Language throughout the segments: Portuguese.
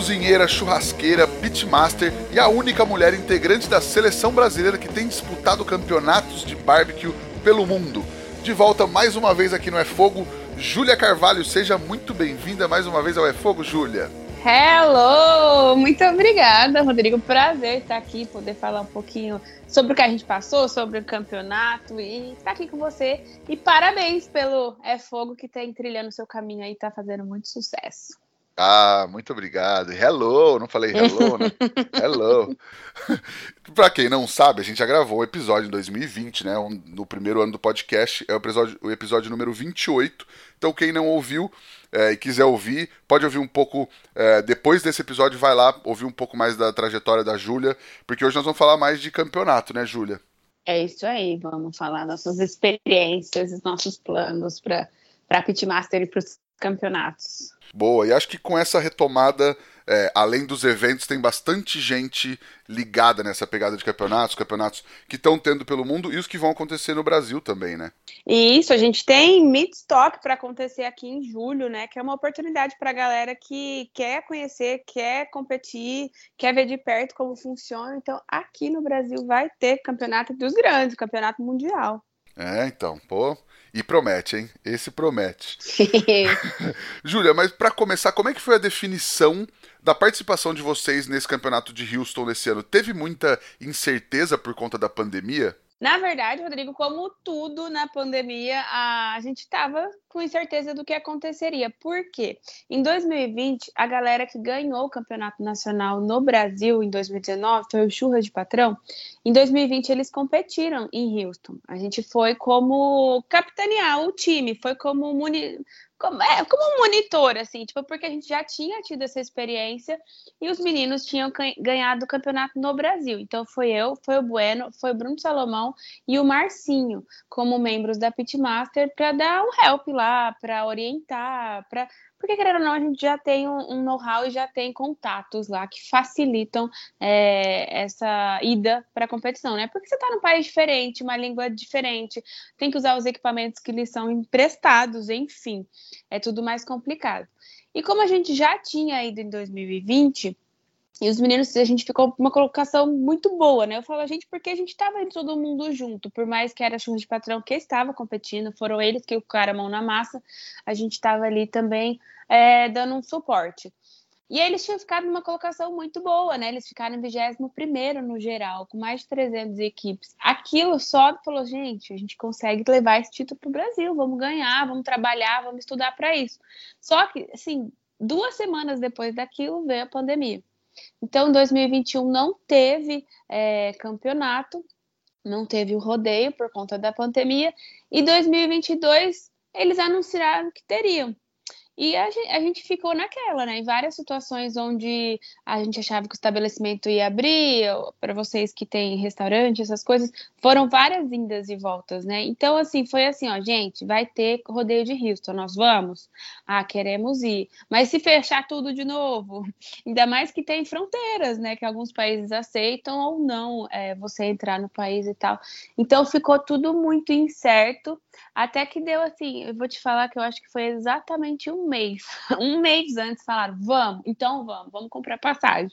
Cozinheira, churrasqueira, pitmaster e a única mulher integrante da seleção brasileira que tem disputado campeonatos de barbecue pelo mundo. De volta mais uma vez aqui no É Fogo, Júlia Carvalho, seja muito bem-vinda mais uma vez ao É Fogo, Júlia. Hello! Muito obrigada, Rodrigo. Prazer estar aqui, poder falar um pouquinho sobre o que a gente passou, sobre o campeonato e estar aqui com você. E parabéns pelo É Fogo que tem trilhando o seu caminho aí, tá fazendo muito sucesso. Ah, muito obrigado. Hello, não falei hello, né? hello. pra quem não sabe, a gente já gravou o um episódio em 2020, né? Um, no primeiro ano do podcast, é o episódio, o episódio número 28. Então, quem não ouviu é, e quiser ouvir, pode ouvir um pouco é, depois desse episódio, vai lá ouvir um pouco mais da trajetória da Júlia, porque hoje nós vamos falar mais de campeonato, né, Júlia? É isso aí, vamos falar nossas experiências, nossos planos para a Pitmaster e para os campeonatos. Boa, e acho que com essa retomada, é, além dos eventos, tem bastante gente ligada nessa pegada de campeonatos, campeonatos que estão tendo pelo mundo e os que vão acontecer no Brasil também, né? E isso, a gente tem Midstock para acontecer aqui em julho, né? Que é uma oportunidade para a galera que quer conhecer, quer competir, quer ver de perto como funciona. Então, aqui no Brasil vai ter campeonato dos grandes, campeonato mundial. É, então, pô, e promete, hein? Esse promete. Júlia, mas para começar, como é que foi a definição da participação de vocês nesse campeonato de Houston nesse ano? Teve muita incerteza por conta da pandemia? Na verdade, Rodrigo, como tudo na pandemia, a gente estava com incerteza do que aconteceria. Por quê? Em 2020, a galera que ganhou o campeonato nacional no Brasil em 2019 foi o Churras de Patrão. Em 2020, eles competiram em Houston. A gente foi como capitanear o time, foi como muni como, é, como um monitor, assim, tipo, porque a gente já tinha tido essa experiência e os meninos tinham ganhado o campeonato no Brasil. Então foi eu, foi o Bueno, foi o Bruno Salomão e o Marcinho como membros da Pitmaster para dar um help lá, para orientar, para porque, querendo ou não, a gente já tem um, um know-how e já tem contatos lá que facilitam é, essa ida para a competição, né? Porque você está num país diferente, uma língua diferente, tem que usar os equipamentos que lhes são emprestados, enfim, é tudo mais complicado. E como a gente já tinha ido em 2020, e os meninos, a gente ficou uma colocação muito boa, né? Eu falo a gente porque a gente estava indo todo mundo junto, por mais que era churro de patrão que estava competindo, foram eles que colocaram a mão na massa, a gente estava ali também é, dando um suporte. E eles tinham ficado numa colocação muito boa, né? Eles ficaram em 21 no geral, com mais de 300 equipes. Aquilo só falou, gente, a gente consegue levar esse título para o Brasil, vamos ganhar, vamos trabalhar, vamos estudar para isso. Só que, assim, duas semanas depois daquilo veio a pandemia. Então, 2021 não teve é, campeonato, não teve o rodeio por conta da pandemia, e 2022 eles anunciaram que teriam. E a gente, a gente, ficou naquela, né? Em várias situações onde a gente achava que o estabelecimento ia abrir, para vocês que têm restaurante, essas coisas, foram várias indas e voltas, né? Então, assim, foi assim, ó, gente, vai ter rodeio de Houston, nós vamos? Ah, queremos ir. Mas se fechar tudo de novo, ainda mais que tem fronteiras, né? Que alguns países aceitam ou não é, você entrar no país e tal. Então, ficou tudo muito incerto, até que deu assim, eu vou te falar que eu acho que foi exatamente um mês. Um mês antes falaram, vamos, então vamos, vamos comprar passagem.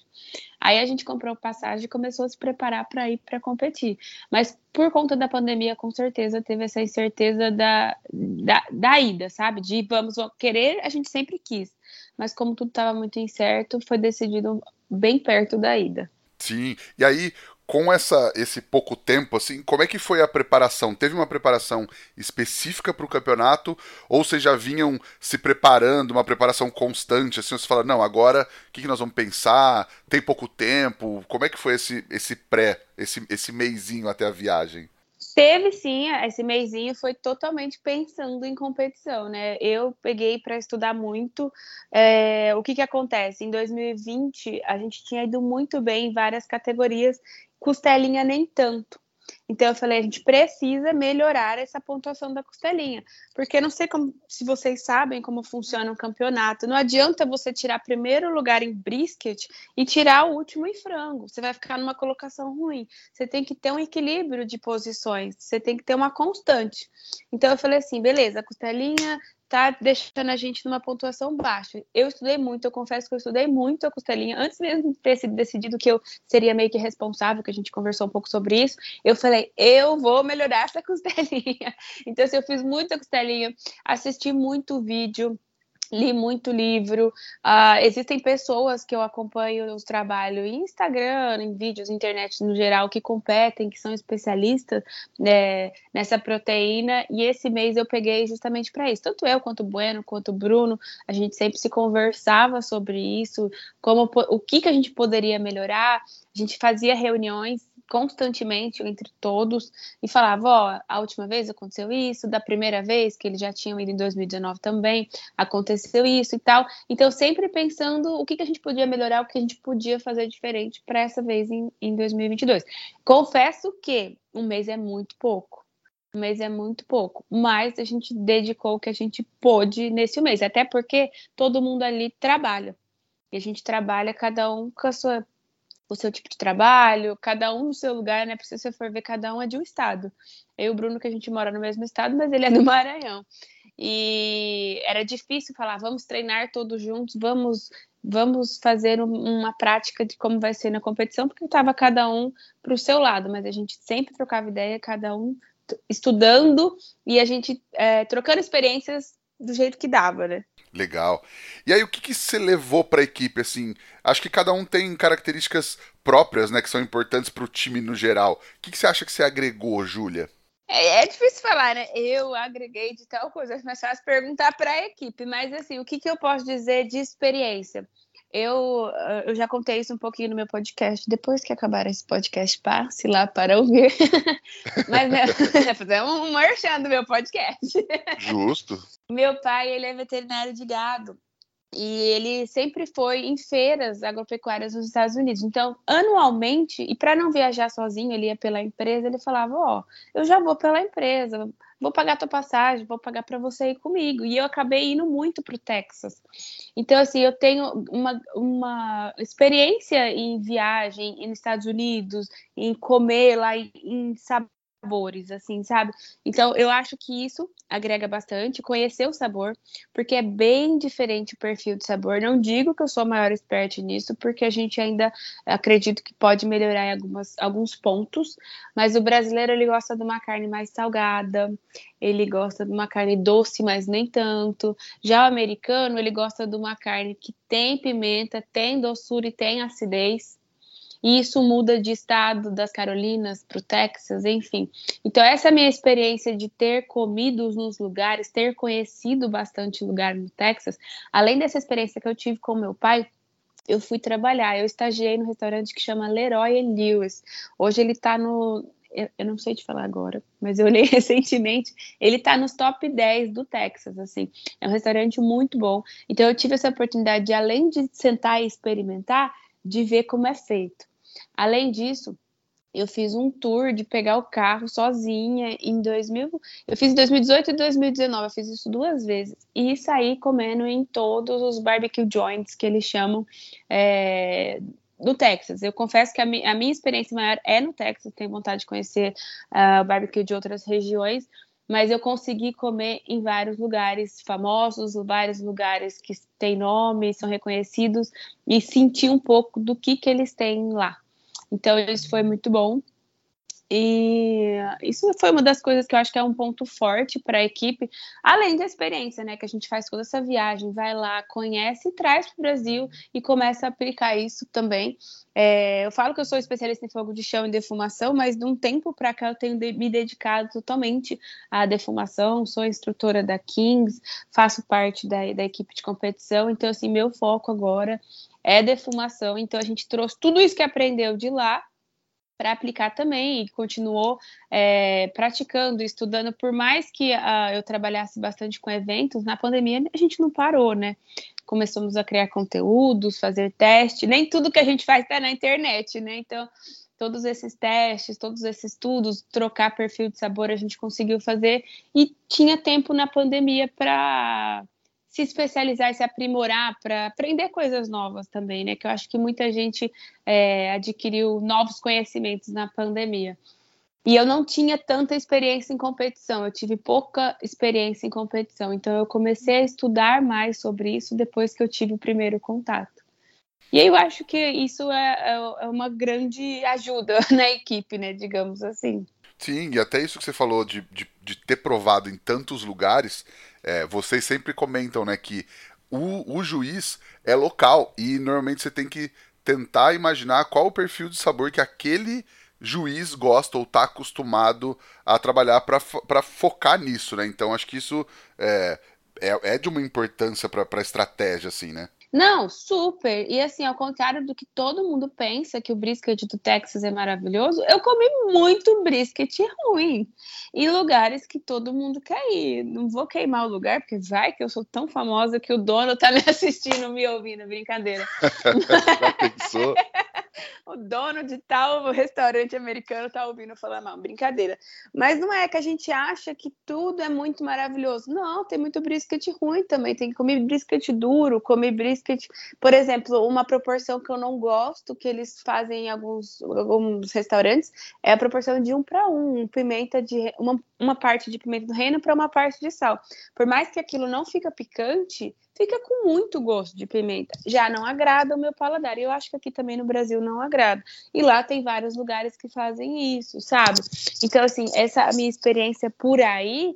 Aí a gente comprou passagem e começou a se preparar para ir para competir. Mas por conta da pandemia, com certeza teve essa incerteza da, da, da ida, sabe? De vamos querer, a gente sempre quis. Mas como tudo estava muito incerto, foi decidido bem perto da ida. Sim, e aí com essa, esse pouco tempo, assim, como é que foi a preparação? Teve uma preparação específica para o campeonato? Ou vocês já vinham se preparando, uma preparação constante? Assim, você fala, não, agora o que, que nós vamos pensar? Tem pouco tempo? Como é que foi esse, esse pré, esse, esse meizinho até a viagem? Teve sim, esse mêsinho foi totalmente pensando em competição, né? Eu peguei para estudar muito. É, o que, que acontece? Em 2020, a gente tinha ido muito bem em várias categorias, costelinha nem tanto. Então eu falei, a gente precisa melhorar essa pontuação da costelinha, porque não sei como, se vocês sabem como funciona um campeonato. Não adianta você tirar primeiro lugar em brisket e tirar o último em frango. Você vai ficar numa colocação ruim. Você tem que ter um equilíbrio de posições. Você tem que ter uma constante. Então eu falei assim, beleza, costelinha tá deixando a gente numa pontuação baixa. Eu estudei muito, eu confesso que eu estudei muito a costelinha, antes mesmo de ter sido decidido que eu seria meio que responsável, que a gente conversou um pouco sobre isso, eu falei, eu vou melhorar essa costelinha. Então, assim, eu fiz muita costelinha, assisti muito vídeo, li muito livro. Uh, existem pessoas que eu acompanho os trabalhos em Instagram, em vídeos, internet no geral, que competem, que são especialistas né, nessa proteína. E esse mês eu peguei justamente para isso. Tanto eu quanto o Bueno, quanto o Bruno, a gente sempre se conversava sobre isso, como o que, que a gente poderia melhorar. A gente fazia reuniões constantemente entre todos e falava, ó, a última vez aconteceu isso, da primeira vez que eles já tinham ido em 2019 também, aconteceu isso e tal. Então, sempre pensando o que, que a gente podia melhorar, o que a gente podia fazer diferente para essa vez em, em 2022. Confesso que um mês é muito pouco. Um mês é muito pouco, mas a gente dedicou o que a gente pôde nesse mês, até porque todo mundo ali trabalha. E a gente trabalha cada um com a sua o seu tipo de trabalho, cada um no seu lugar, né? Porque se você for ver, cada um é de um estado. Eu e o Bruno, que a gente mora no mesmo estado, mas ele é do Maranhão. E era difícil falar, vamos treinar todos juntos, vamos vamos fazer uma prática de como vai ser na competição, porque estava cada um para o seu lado, mas a gente sempre trocava ideia, cada um estudando e a gente é, trocando experiências do jeito que dava, né? Legal. E aí, o que, que você levou para a equipe? Assim, acho que cada um tem características próprias, né, que são importantes para o time no geral. O que, que você acha que você agregou, Júlia? É, é, difícil falar, né? Eu agreguei de tal coisa, mais fácil perguntar para a equipe. Mas, assim, o que, que eu posso dizer de experiência? Eu, eu já contei isso um pouquinho no meu podcast. Depois que acabar esse podcast, passe lá para ouvir. Mas né, fazer um merchan do meu podcast. Justo. Meu pai, ele é veterinário de gado. E ele sempre foi em feiras agropecuárias nos Estados Unidos. Então, anualmente, e para não viajar sozinho, ele ia pela empresa, ele falava: Ó, oh, eu já vou pela empresa, vou pagar tua passagem, vou pagar para você ir comigo. E eu acabei indo muito para o Texas. Então, assim, eu tenho uma, uma experiência em viagem nos Estados Unidos, em comer lá, em, em sabores, assim, sabe? Então, eu acho que isso agrega bastante, conhecer o sabor, porque é bem diferente o perfil de sabor. Não digo que eu sou a maior expert nisso, porque a gente ainda acredito que pode melhorar em algumas, alguns pontos, mas o brasileiro ele gosta de uma carne mais salgada, ele gosta de uma carne doce, mas nem tanto. Já o americano, ele gosta de uma carne que tem pimenta, tem doçura e tem acidez. E isso muda de estado das Carolinas para o Texas, enfim. Então, essa é a minha experiência de ter comido nos lugares, ter conhecido bastante lugar no Texas. Além dessa experiência que eu tive com meu pai, eu fui trabalhar. Eu estagiei no restaurante que chama Leroy Lewis. Hoje ele está no. Eu não sei te falar agora, mas eu olhei recentemente. Ele está nos top 10 do Texas, assim. É um restaurante muito bom. Então eu tive essa oportunidade de, além de sentar e experimentar, de ver como é feito. Além disso, eu fiz um tour de pegar o carro sozinha em 2000. Eu fiz em 2018 e 2019, eu fiz isso duas vezes. E saí comendo em todos os barbecue joints que eles chamam é, do Texas. Eu confesso que a, mi a, minha experiência maior é no Texas, tenho vontade de conhecer uh, barbecue de outras regiões, mas eu consegui comer em vários lugares famosos, vários lugares que têm nome, são reconhecidos, e senti um pouco do que, que eles têm lá. Então, isso foi muito bom. E isso foi uma das coisas que eu acho que é um ponto forte para a equipe, além da experiência, né? Que a gente faz toda essa viagem, vai lá, conhece e traz para o Brasil e começa a aplicar isso também. É, eu falo que eu sou especialista em fogo de chão e defumação, mas de um tempo para cá eu tenho de, me dedicado totalmente à defumação, sou instrutora da Kings, faço parte da, da equipe de competição, então, assim, meu foco agora é defumação. Então, a gente trouxe tudo isso que aprendeu de lá para aplicar também e continuou é, praticando, estudando. Por mais que uh, eu trabalhasse bastante com eventos, na pandemia a gente não parou, né? Começamos a criar conteúdos, fazer teste. Nem tudo que a gente faz está na internet, né? Então, todos esses testes, todos esses estudos, trocar perfil de sabor, a gente conseguiu fazer e tinha tempo na pandemia para se especializar se aprimorar para aprender coisas novas também, né? Que eu acho que muita gente é, adquiriu novos conhecimentos na pandemia. E eu não tinha tanta experiência em competição, eu tive pouca experiência em competição. Então eu comecei a estudar mais sobre isso depois que eu tive o primeiro contato. E eu acho que isso é, é, é uma grande ajuda na equipe, né? Digamos assim. Sim, e até isso que você falou de, de, de ter provado em tantos lugares, é, vocês sempre comentam, né, que o, o juiz é local e normalmente você tem que tentar imaginar qual o perfil de sabor que aquele juiz gosta ou está acostumado a trabalhar para focar nisso, né? Então acho que isso é, é, é de uma importância para a estratégia, assim, né? Não, super. E assim, ao contrário do que todo mundo pensa que o brisket do Texas é maravilhoso, eu comi muito brisket ruim em lugares que todo mundo quer ir. Não vou queimar o lugar, porque vai que eu sou tão famosa que o dono tá me assistindo, me ouvindo, brincadeira. Já pensou? o dono de tal restaurante americano tá ouvindo falar mal, brincadeira. Mas não é que a gente acha que tudo é muito maravilhoso. Não, tem muito brisket ruim também. Tem que comer brisket duro, comer brisket. Por exemplo, uma proporção que eu não gosto, que eles fazem em alguns, alguns restaurantes, é a proporção de um para um. Pimenta de. Uma, uma parte de pimenta do reino para uma parte de sal. Por mais que aquilo não fica picante, fica com muito gosto de pimenta. Já não agrada o meu paladar. E eu acho que aqui também no Brasil não agrada. E lá tem vários lugares que fazem isso, sabe? Então, assim, essa minha experiência por aí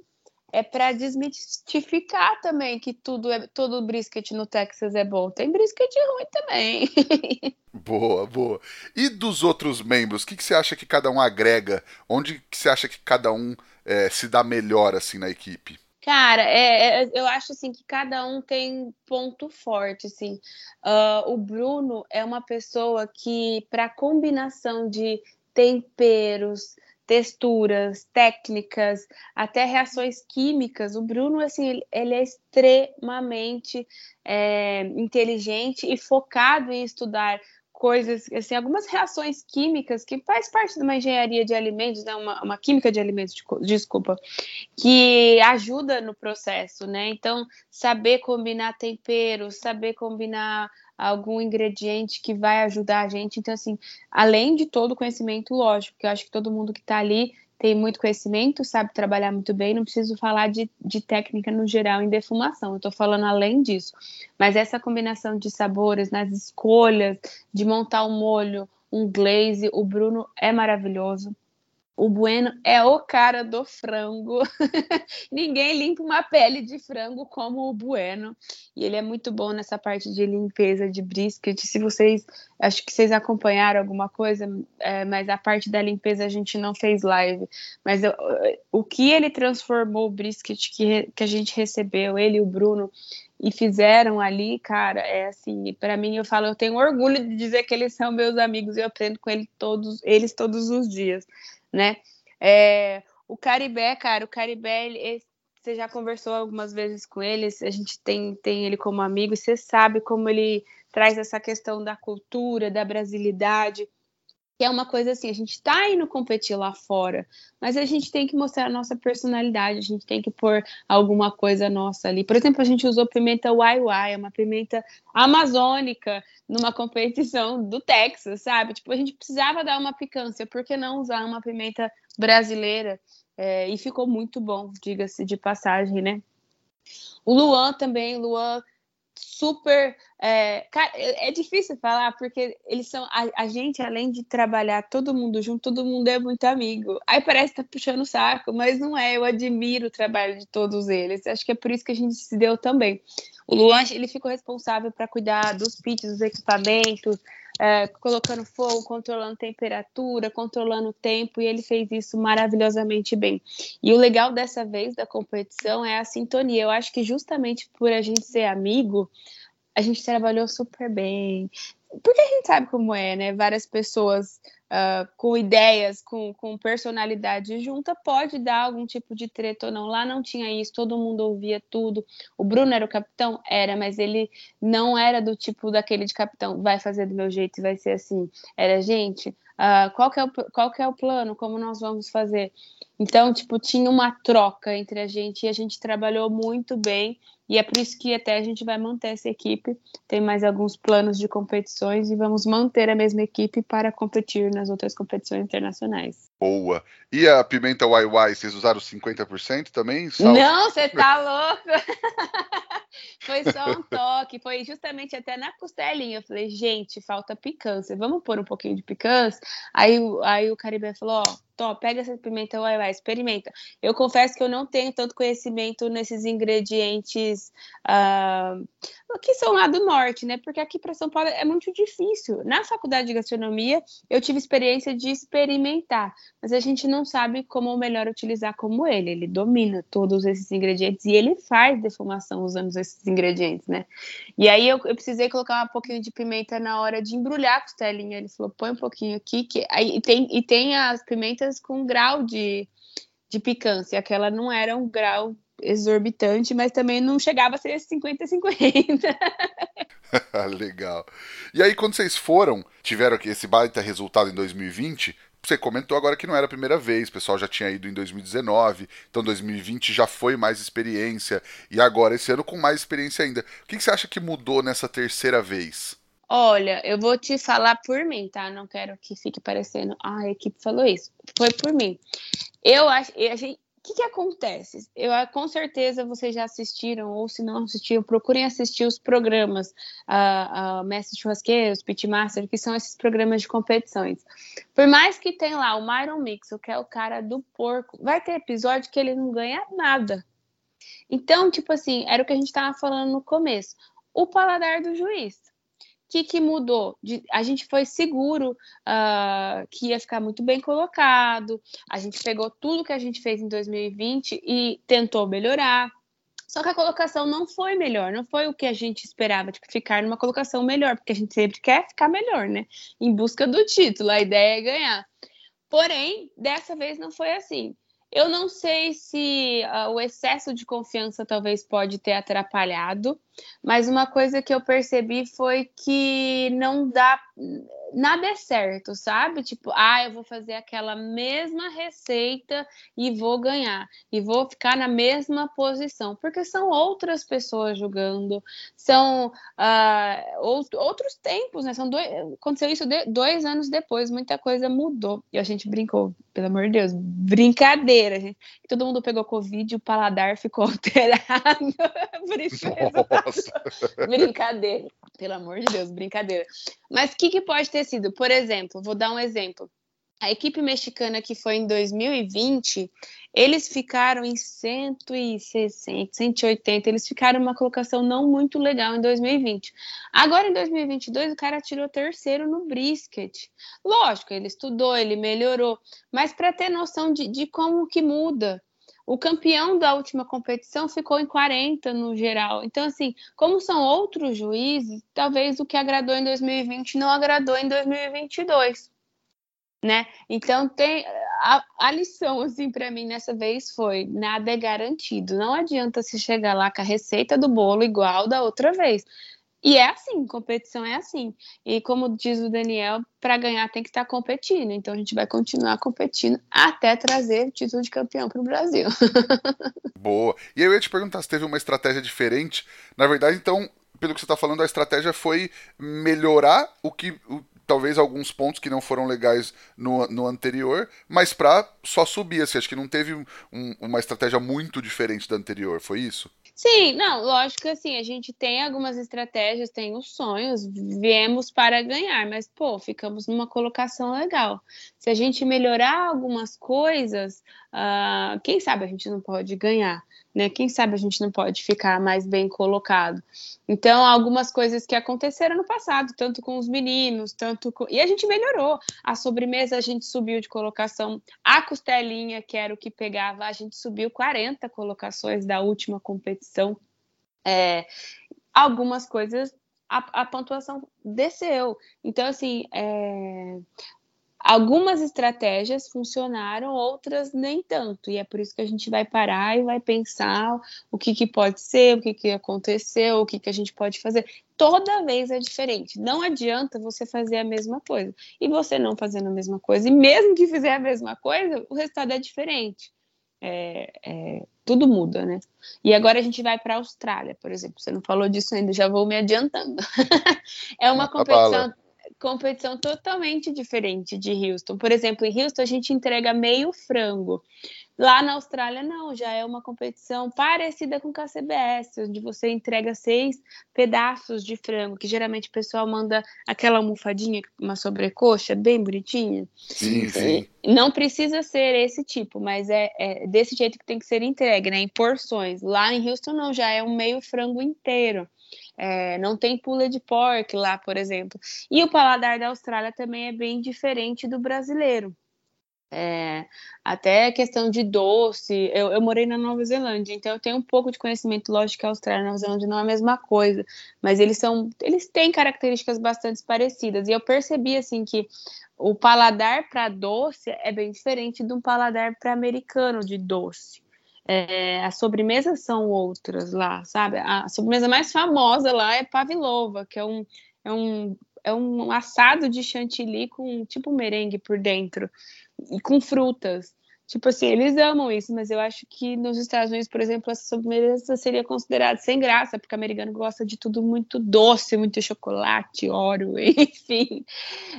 é para desmistificar também que tudo é todo brisket no Texas é bom. Tem brisket ruim também. boa, boa. E dos outros membros, o que, que você acha que cada um agrega? Onde que você acha que cada um é, se dá melhor assim na equipe? Cara, é, é, eu acho assim que cada um tem ponto forte, assim. Uh, o Bruno é uma pessoa que, para combinação de temperos, texturas, técnicas, até reações químicas, o Bruno, assim, ele, é extremamente é, inteligente e focado em estudar coisas, assim, algumas reações químicas que faz parte de uma engenharia de alimentos, né, uma, uma química de alimentos, desculpa, que ajuda no processo, né? Então, saber combinar temperos, saber combinar algum ingrediente que vai ajudar a gente. Então, assim, além de todo o conhecimento lógico, que eu acho que todo mundo que está ali tem muito conhecimento, sabe trabalhar muito bem, não preciso falar de, de técnica no geral em defumação, eu estou falando além disso. Mas essa combinação de sabores, nas escolhas, de montar um molho, um glaze, o Bruno é maravilhoso. O Bueno é o cara do frango. Ninguém limpa uma pele de frango como o Bueno. E ele é muito bom nessa parte de limpeza de brisket. Se vocês, acho que vocês acompanharam alguma coisa, é, mas a parte da limpeza a gente não fez live. Mas eu, o que ele transformou o brisket que, que a gente recebeu, ele e o Bruno, e fizeram ali, cara, é assim, para mim eu falo, eu tenho orgulho de dizer que eles são meus amigos e eu aprendo com ele todos, eles todos os dias né? É, o Caribé, cara, o Caribé, ele, você já conversou algumas vezes com ele, a gente tem, tem ele como amigo, e você sabe como ele traz essa questão da cultura, da brasilidade, que é uma coisa assim, a gente está indo competir lá fora, mas a gente tem que mostrar a nossa personalidade, a gente tem que pôr alguma coisa nossa ali. Por exemplo, a gente usou pimenta Wai, é uma pimenta amazônica numa competição do Texas, sabe? Tipo, a gente precisava dar uma picância, por que não usar uma pimenta brasileira? É, e ficou muito bom, diga-se de passagem, né? O Luan também, Luan super. É, cara, é, é difícil falar porque eles são. A, a, gente, além de trabalhar todo mundo junto, todo mundo é muito amigo. Aí parece que tá puxando o saco, mas não é. Eu admiro o trabalho de todos eles. Acho que é por isso que a gente se deu também. O Luan, ele ficou responsável para cuidar dos pits, dos equipamentos, é, colocando fogo, controlando temperatura, controlando o tempo, e ele fez isso maravilhosamente bem. E o legal dessa vez da competição é a sintonia. Eu acho que justamente por a gente ser amigo, a gente trabalhou super bem. Porque a gente sabe como é, né? Várias pessoas uh, com ideias, com, com personalidade junta, pode dar algum tipo de treta ou não. Lá não tinha isso, todo mundo ouvia tudo. O Bruno era o capitão? Era, mas ele não era do tipo daquele de capitão, vai fazer do meu jeito e vai ser assim. Era, gente, uh, qual, que é o, qual que é o plano? Como nós vamos fazer? Então, tipo, tinha uma troca entre a gente e a gente trabalhou muito bem e é por isso que até a gente vai manter essa equipe. Tem mais alguns planos de competições e vamos manter a mesma equipe para competir nas outras competições internacionais. Boa. E a pimenta YY, vocês usaram 50% também? Não, você tá louco! foi só um toque, foi justamente até na costelinha. Eu falei, gente, falta picância, vamos pôr um pouquinho de picância? Aí, aí o Caribe falou, ó, Tó, pega essa pimenta uai, experimenta. Eu confesso que eu não tenho tanto conhecimento nesses ingredientes uh, que são lá do norte, né? Porque aqui para São Paulo é muito difícil. Na faculdade de gastronomia, eu tive experiência de experimentar, mas a gente não sabe como melhor utilizar como ele. Ele domina todos esses ingredientes e ele faz defumação usando esses ingredientes, né? E aí eu, eu precisei colocar um pouquinho de pimenta na hora de embrulhar a costelinha. Ele falou: põe um pouquinho aqui, que aí tem, e tem as pimentas com grau de, de picância. Aquela não era um grau exorbitante, mas também não chegava a ser 50-50. Legal. E aí, quando vocês foram, tiveram esse baita resultado em 2020, você comentou agora que não era a primeira vez, o pessoal já tinha ido em 2019, então 2020 já foi mais experiência, e agora esse ano com mais experiência ainda. O que você acha que mudou nessa terceira vez? Olha, eu vou te falar por mim, tá? Não quero que fique parecendo, ah, a equipe falou isso. Foi por mim. Eu acho, a o que, que, acontece? Eu, com certeza vocês já assistiram, ou se não assistiram, procurem assistir os programas uh, uh, Mestre Churrasqueiro, os Pitmaster, que são esses programas de competições. Por mais que tenha lá o Myron Mixel, que é o cara do porco, vai ter episódio que ele não ganha nada. Então, tipo assim, era o que a gente estava falando no começo. O paladar do juiz que, que mudou? De, a gente foi seguro uh, que ia ficar muito bem colocado, a gente pegou tudo que a gente fez em 2020 e tentou melhorar. Só que a colocação não foi melhor, não foi o que a gente esperava, tipo, ficar numa colocação melhor, porque a gente sempre quer ficar melhor, né? Em busca do título, a ideia é ganhar. Porém, dessa vez não foi assim. Eu não sei se uh, o excesso de confiança talvez pode ter atrapalhado, mas uma coisa que eu percebi foi que não dá nada é certo, sabe? Tipo, ah, eu vou fazer aquela mesma receita e vou ganhar, e vou ficar na mesma posição, porque são outras pessoas jogando, são uh, outros tempos, né? São dois, aconteceu isso de, dois anos depois, muita coisa mudou. E a gente brincou, pelo amor de Deus, brincadeira, gente. Todo mundo pegou Covid e o paladar ficou alterado. brincadeira, pelo amor de Deus, brincadeira. Mas o que, que pode ter sido? Por exemplo, vou dar um exemplo. A equipe mexicana que foi em 2020, eles ficaram em 160, 180, eles ficaram uma colocação não muito legal em 2020. Agora em 2022 o cara tirou terceiro no brisket. Lógico, ele estudou, ele melhorou, mas para ter noção de, de como que muda, o campeão da última competição ficou em 40 no geral. Então, assim, como são outros juízes, talvez o que agradou em 2020 não agradou em 2022. Né? Então tem a, a lição assim para mim nessa vez foi nada é garantido. Não adianta se chegar lá com a receita do bolo igual da outra vez. E é assim, competição é assim. E como diz o Daniel, para ganhar tem que estar tá competindo. Então a gente vai continuar competindo até trazer o título de campeão para o Brasil. Boa. E eu ia te perguntar se teve uma estratégia diferente. Na verdade, então, pelo que você está falando, a estratégia foi melhorar o que. O, talvez alguns pontos que não foram legais no, no anterior, mas para só subir. Assim, acho que não teve um, uma estratégia muito diferente da anterior, foi isso? Sim, não, lógico que assim, a gente tem algumas estratégias, tem os sonhos, viemos para ganhar, mas pô, ficamos numa colocação legal. Se a gente melhorar algumas coisas, uh, quem sabe a gente não pode ganhar né? Quem sabe a gente não pode ficar mais bem colocado. Então, algumas coisas que aconteceram no passado, tanto com os meninos, tanto com... E a gente melhorou. A sobremesa a gente subiu de colocação. A costelinha, que era o que pegava, a gente subiu 40 colocações da última competição. É... Algumas coisas a, a pontuação desceu. Então, assim, é, algumas estratégias funcionaram, outras nem tanto. E é por isso que a gente vai parar e vai pensar o que, que pode ser, o que, que aconteceu, o que, que a gente pode fazer. Toda vez é diferente. Não adianta você fazer a mesma coisa. E você não fazendo a mesma coisa, e mesmo que fizer a mesma coisa, o resultado é diferente. É, é, tudo muda, né? E agora a gente vai para a Austrália, por exemplo. Você não falou disso ainda, já vou me adiantando. é uma competição, competição totalmente diferente de Houston. Por exemplo, em Houston a gente entrega meio frango. Lá na Austrália, não, já é uma competição parecida com o KCBS, onde você entrega seis pedaços de frango, que geralmente o pessoal manda aquela almofadinha, uma sobrecoxa bem bonitinha. Sim, sim. Não precisa ser esse tipo, mas é, é desse jeito que tem que ser entregue, né? Em porções. Lá em Houston, não, já é um meio frango inteiro. É, não tem pula de pork lá, por exemplo. E o paladar da Austrália também é bem diferente do brasileiro. É, até a questão de doce, eu, eu, morei na Nova Zelândia, então eu tenho um pouco de conhecimento, lógico que a Austrália e a Nova Zelândia não é a mesma coisa, mas eles são, eles têm características bastante parecidas, e eu percebi assim que o paladar para doce é bem diferente um paladar para americano de doce. É, as sobremesas são outras lá, sabe? A sobremesa mais famosa lá é pavlova, que é um, é um, é um assado de chantilly com tipo merengue por dentro e com frutas. Tipo assim, eles amam isso, mas eu acho que nos Estados Unidos, por exemplo, essa sobremesa seria considerada sem graça, porque o americano gosta de tudo muito doce, muito chocolate, óleo, enfim.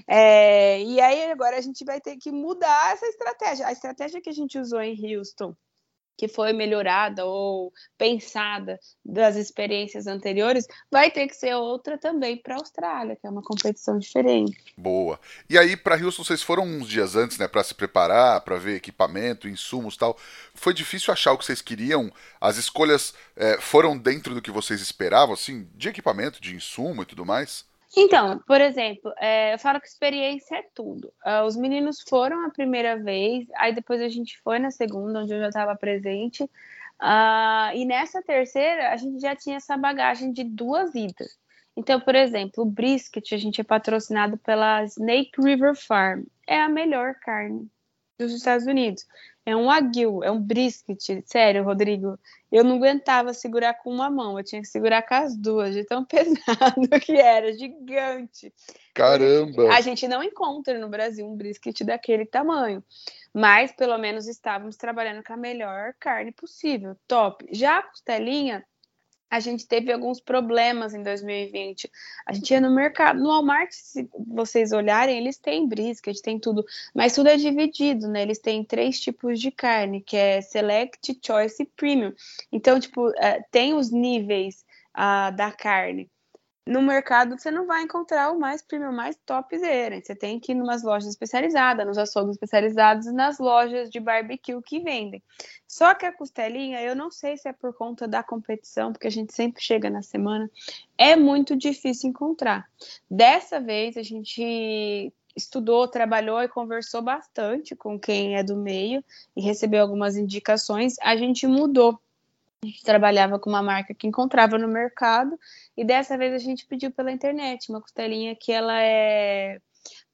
É, e aí agora a gente vai ter que mudar essa estratégia. A estratégia que a gente usou em Houston que foi melhorada ou pensada das experiências anteriores, vai ter que ser outra também para a Austrália, que é uma competição diferente. Boa. E aí para Houston vocês foram uns dias antes, né, para se preparar, para ver equipamento, insumos, tal. Foi difícil achar o que vocês queriam? As escolhas é, foram dentro do que vocês esperavam, assim, de equipamento, de insumo e tudo mais? Então, por exemplo, é, eu falo que experiência é tudo. Uh, os meninos foram a primeira vez, aí depois a gente foi na segunda, onde eu já estava presente. Uh, e nessa terceira, a gente já tinha essa bagagem de duas idas. Então, por exemplo, o brisket, a gente é patrocinado pela Snake River Farm. É a melhor carne dos Estados Unidos. É um aguil, é um brisket. Sério, Rodrigo, eu não aguentava segurar com uma mão, eu tinha que segurar com as duas, de tão pesado que era, gigante. Caramba! A gente não encontra no Brasil um brisket daquele tamanho, mas pelo menos estávamos trabalhando com a melhor carne possível, top. Já a costelinha, a gente teve alguns problemas em 2020. A gente ia no mercado, no Walmart, se vocês olharem, eles têm brisket, tem tudo, mas tudo é dividido, né? Eles têm três tipos de carne, que é Select, Choice e Premium. Então, tipo, é, tem os níveis uh, da carne no mercado você não vai encontrar o mais premium, mais topzera. Você tem que ir umas lojas especializadas, nos açougues especializados e nas lojas de barbecue que vendem. Só que a costelinha, eu não sei se é por conta da competição, porque a gente sempre chega na semana, é muito difícil encontrar. Dessa vez a gente estudou, trabalhou e conversou bastante com quem é do meio e recebeu algumas indicações. A gente mudou a gente trabalhava com uma marca que encontrava no mercado e dessa vez a gente pediu pela internet uma costelinha que ela é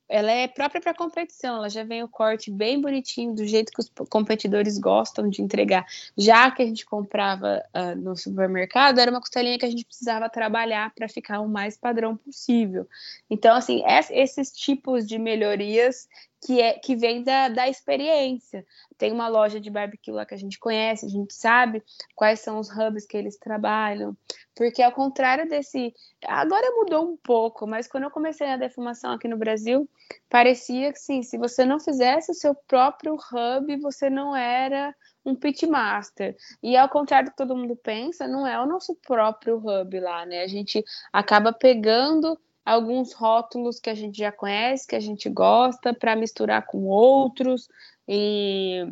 ela é própria para competição, ela já vem o corte bem bonitinho, do jeito que os competidores gostam de entregar. Já que a gente comprava uh, no supermercado, era uma costelinha que a gente precisava trabalhar para ficar o mais padrão possível. Então, assim, esses tipos de melhorias que, é, que vem da, da experiência. Tem uma loja de barbecue lá que a gente conhece, a gente sabe quais são os hubs que eles trabalham, porque ao contrário desse. Agora mudou um pouco, mas quando eu comecei a defumação aqui no Brasil, parecia que sim, se você não fizesse o seu próprio hub, você não era um pitmaster. E ao contrário do que todo mundo pensa, não é o nosso próprio hub lá, né? A gente acaba pegando alguns rótulos que a gente já conhece, que a gente gosta, para misturar com outros. E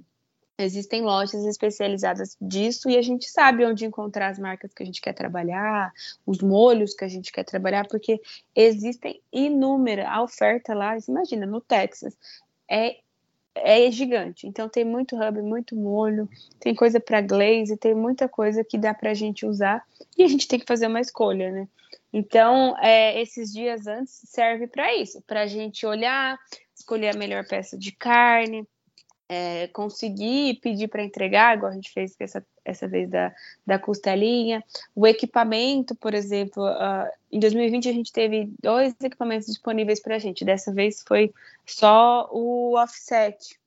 existem lojas especializadas disso e a gente sabe onde encontrar as marcas que a gente quer trabalhar, os molhos que a gente quer trabalhar, porque existem inúmeras a oferta lá. Imagina, no Texas, é é gigante. Então tem muito hub, muito molho, tem coisa para glaze, tem muita coisa que dá para a gente usar e a gente tem que fazer uma escolha, né? Então é, esses dias antes serve para isso, para a gente olhar, escolher a melhor peça de carne, é, conseguir pedir para entregar, igual a gente fez essa, essa vez da, da costelinha. O equipamento, por exemplo, uh, em 2020 a gente teve dois equipamentos disponíveis para a gente. Dessa vez foi só o offset.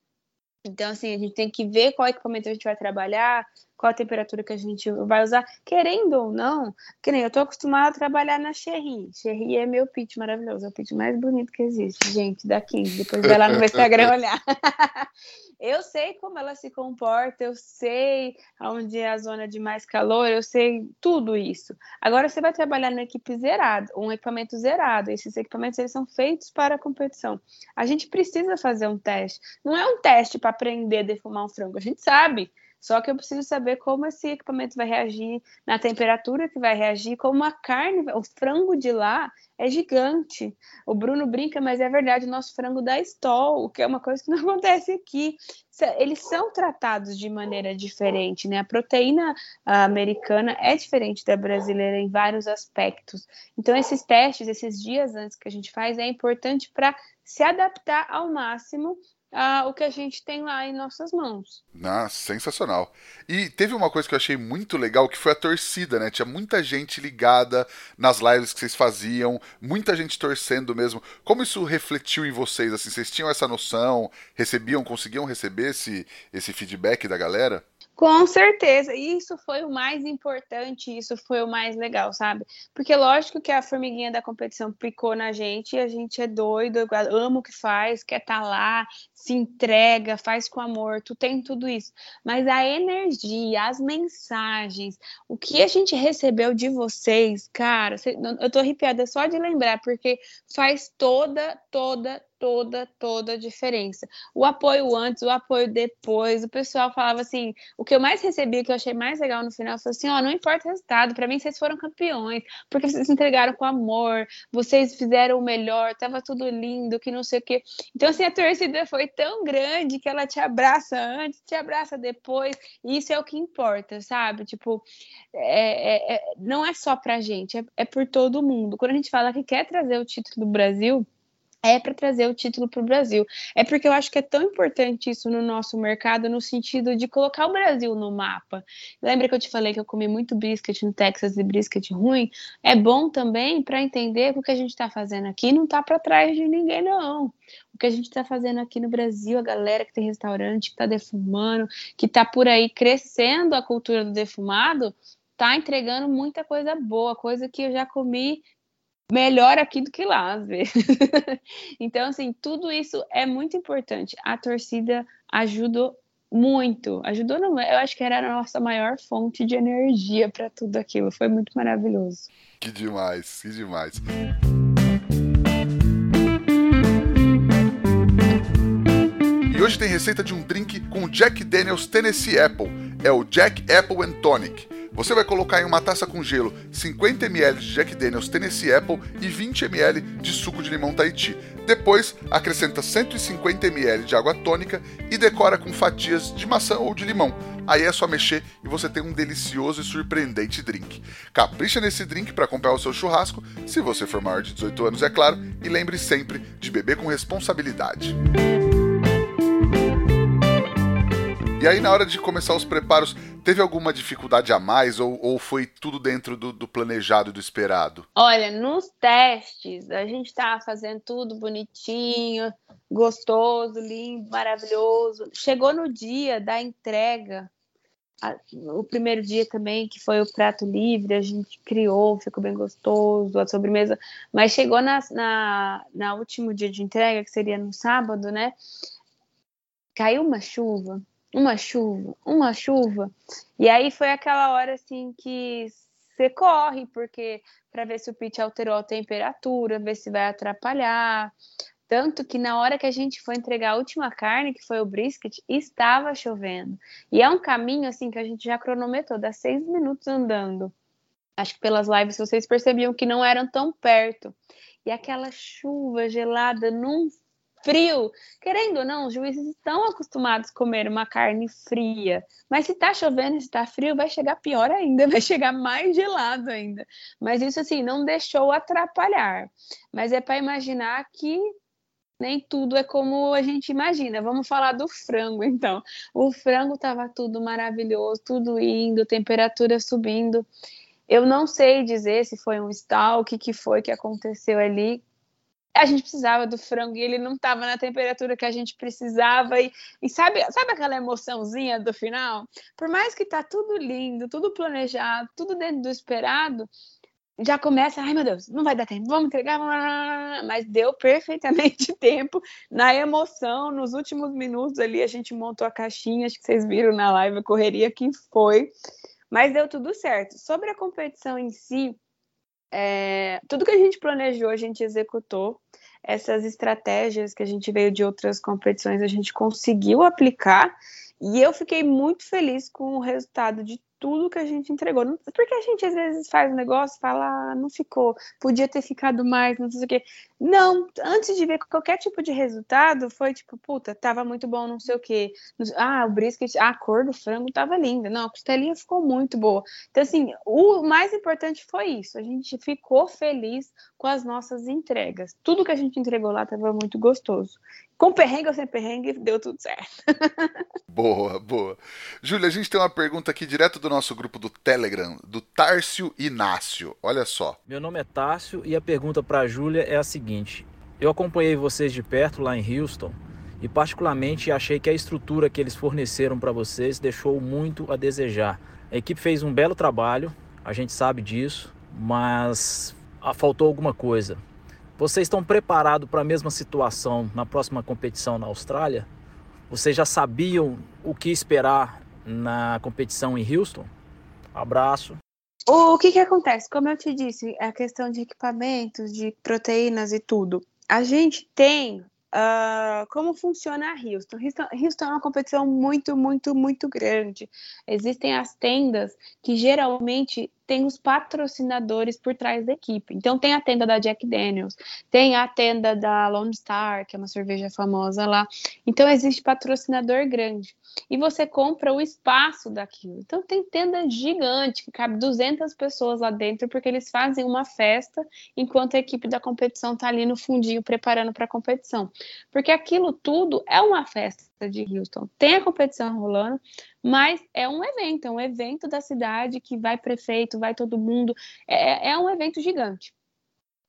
Então, assim, a gente tem que ver qual equipamento a gente vai trabalhar, qual a temperatura que a gente vai usar, querendo ou não, que nem eu tô acostumada a trabalhar na Cherry. Cherry é meu pitch maravilhoso, é o pitch mais bonito que existe, gente, da 15. Depois vai lá no meu Instagram olhar. eu sei como ela se comporta, eu sei onde é a zona de mais calor, eu sei tudo isso. Agora você vai trabalhar numa equipe zerada, um equipamento zerado. Esses equipamentos eles são feitos para a competição. A gente precisa fazer um teste. Não é um teste para aprender a defumar um frango, a gente sabe. Só que eu preciso saber como esse equipamento vai reagir, na temperatura que vai reagir, como a carne, o frango de lá é gigante. O Bruno brinca, mas é verdade, o nosso frango dá stall, o que é uma coisa que não acontece aqui. Eles são tratados de maneira diferente, né? A proteína americana é diferente da brasileira em vários aspectos. Então, esses testes, esses dias antes que a gente faz, é importante para se adaptar ao máximo ah, o que a gente tem lá em nossas mãos. Ah, sensacional. E teve uma coisa que eu achei muito legal, que foi a torcida, né? Tinha muita gente ligada nas lives que vocês faziam, muita gente torcendo mesmo. Como isso refletiu em vocês? Assim, vocês tinham essa noção? Recebiam, conseguiam receber esse, esse feedback da galera? Com certeza, isso foi o mais importante, isso foi o mais legal, sabe? Porque lógico que a formiguinha da competição picou na gente e a gente é doido, ama o que faz, quer estar tá lá, se entrega, faz com amor, tu tem tudo isso. Mas a energia, as mensagens, o que a gente recebeu de vocês, cara, eu tô arrepiada só de lembrar, porque faz toda, toda, toda, toda a diferença. O apoio antes, o apoio depois, o pessoal falava assim, o que eu mais recebi, que eu achei mais legal no final, foi assim, ó, não importa o resultado, para mim vocês foram campeões, porque vocês se entregaram com amor, vocês fizeram o melhor, tava tudo lindo, que não sei o quê. Então, assim, a torcida foi tão grande que ela te abraça antes, te abraça depois, e isso é o que importa, sabe? Tipo, é, é, é não é só pra gente, é, é por todo mundo. Quando a gente fala que quer trazer o título do Brasil, é para trazer o título para o Brasil. É porque eu acho que é tão importante isso no nosso mercado, no sentido de colocar o Brasil no mapa. Lembra que eu te falei que eu comi muito brisket no Texas e brisket ruim? É bom também para entender que o que a gente está fazendo aqui não está para trás de ninguém, não. O que a gente está fazendo aqui no Brasil, a galera que tem restaurante, que está defumando, que está por aí crescendo a cultura do defumado, tá entregando muita coisa boa, coisa que eu já comi melhor aqui do que lá, às vezes. então, assim, tudo isso é muito importante. A torcida ajudou muito. Ajudou, eu acho que era a nossa maior fonte de energia para tudo aquilo. Foi muito maravilhoso. Que demais, que demais. E hoje tem receita de um drink com Jack Daniels Tennessee Apple. É o Jack Apple and Tonic. Você vai colocar em uma taça com gelo 50 ml de Jack Daniels Tennessee Apple e 20 ml de suco de limão Tahiti. Depois, acrescenta 150 ml de água tônica e decora com fatias de maçã ou de limão. Aí é só mexer e você tem um delicioso e surpreendente drink. Capricha nesse drink para acompanhar o seu churrasco, se você for maior de 18 anos, é claro, e lembre sempre de beber com responsabilidade. E aí, na hora de começar os preparos, teve alguma dificuldade a mais ou, ou foi tudo dentro do, do planejado e do esperado? Olha, nos testes, a gente estava fazendo tudo bonitinho, gostoso, lindo, maravilhoso. Chegou no dia da entrega, o primeiro dia também, que foi o prato livre, a gente criou, ficou bem gostoso, a sobremesa. Mas chegou na, na, na último dia de entrega, que seria no sábado, né? Caiu uma chuva uma chuva, uma chuva. E aí foi aquela hora assim que você corre, porque para ver se o pit alterou a temperatura, ver se vai atrapalhar. Tanto que na hora que a gente foi entregar a última carne, que foi o brisket, estava chovendo. E é um caminho assim que a gente já cronometrou, dá seis minutos andando. Acho que pelas lives vocês percebiam que não eram tão perto. E aquela chuva gelada não frio. Querendo ou não, os juízes estão acostumados a comer uma carne fria. Mas se tá chovendo, se tá frio, vai chegar pior ainda, vai chegar mais gelado ainda. Mas isso, assim, não deixou atrapalhar. Mas é para imaginar que nem tudo é como a gente imagina. Vamos falar do frango, então. O frango estava tudo maravilhoso, tudo indo, temperatura subindo. Eu não sei dizer se foi um stall, o que, que foi que aconteceu ali. A gente precisava do frango e ele não estava na temperatura que a gente precisava. E, e, sabe, sabe aquela emoçãozinha do final? Por mais que tá tudo lindo, tudo planejado, tudo dentro do esperado, já começa, ai meu Deus, não vai dar tempo, vamos entregar, mas deu perfeitamente tempo na emoção, nos últimos minutos ali a gente montou a caixinha, acho que vocês viram na live a correria que foi, mas deu tudo certo. Sobre a competição em si, é, tudo que a gente planejou a gente executou, essas estratégias que a gente veio de outras competições a gente conseguiu aplicar. E eu fiquei muito feliz com o resultado de tudo que a gente entregou. Porque a gente às vezes faz um negócio e fala, ah, não ficou, podia ter ficado mais, não sei o quê. Não, antes de ver qualquer tipo de resultado, foi tipo, puta, tava muito bom, não sei o quê. Ah, o brisket, a cor do frango tava linda. Não, a costelinha ficou muito boa. Então, assim, o mais importante foi isso. A gente ficou feliz com as nossas entregas. Tudo que a gente entregou lá tava muito gostoso. Com perrengue ou sem perrengue, deu tudo certo. boa, boa. Júlia, a gente tem uma pergunta aqui direto do nosso grupo do Telegram, do Tárcio Inácio. Olha só. Meu nome é Tárcio e a pergunta para a Júlia é a seguinte: Eu acompanhei vocês de perto lá em Houston e particularmente achei que a estrutura que eles forneceram para vocês deixou muito a desejar. A equipe fez um belo trabalho, a gente sabe disso, mas faltou alguma coisa. Vocês estão preparados para a mesma situação na próxima competição na Austrália? Vocês já sabiam o que esperar na competição em Houston? Abraço. O que, que acontece? Como eu te disse, a questão de equipamentos, de proteínas e tudo. A gente tem Uh, como funciona a Houston? Houston? É uma competição muito, muito, muito grande. Existem as tendas que geralmente tem os patrocinadores por trás da equipe. Então tem a tenda da Jack Daniels, tem a tenda da Lone Star, que é uma cerveja famosa lá. Então existe patrocinador grande. E você compra o espaço daquilo. Então tem tenda gigante que cabe 200 pessoas lá dentro porque eles fazem uma festa enquanto a equipe da competição está ali no fundinho preparando para a competição. Porque aquilo tudo é uma festa de Houston. Tem a competição rolando, mas é um evento, é um evento da cidade que vai prefeito, vai todo mundo, é, é um evento gigante.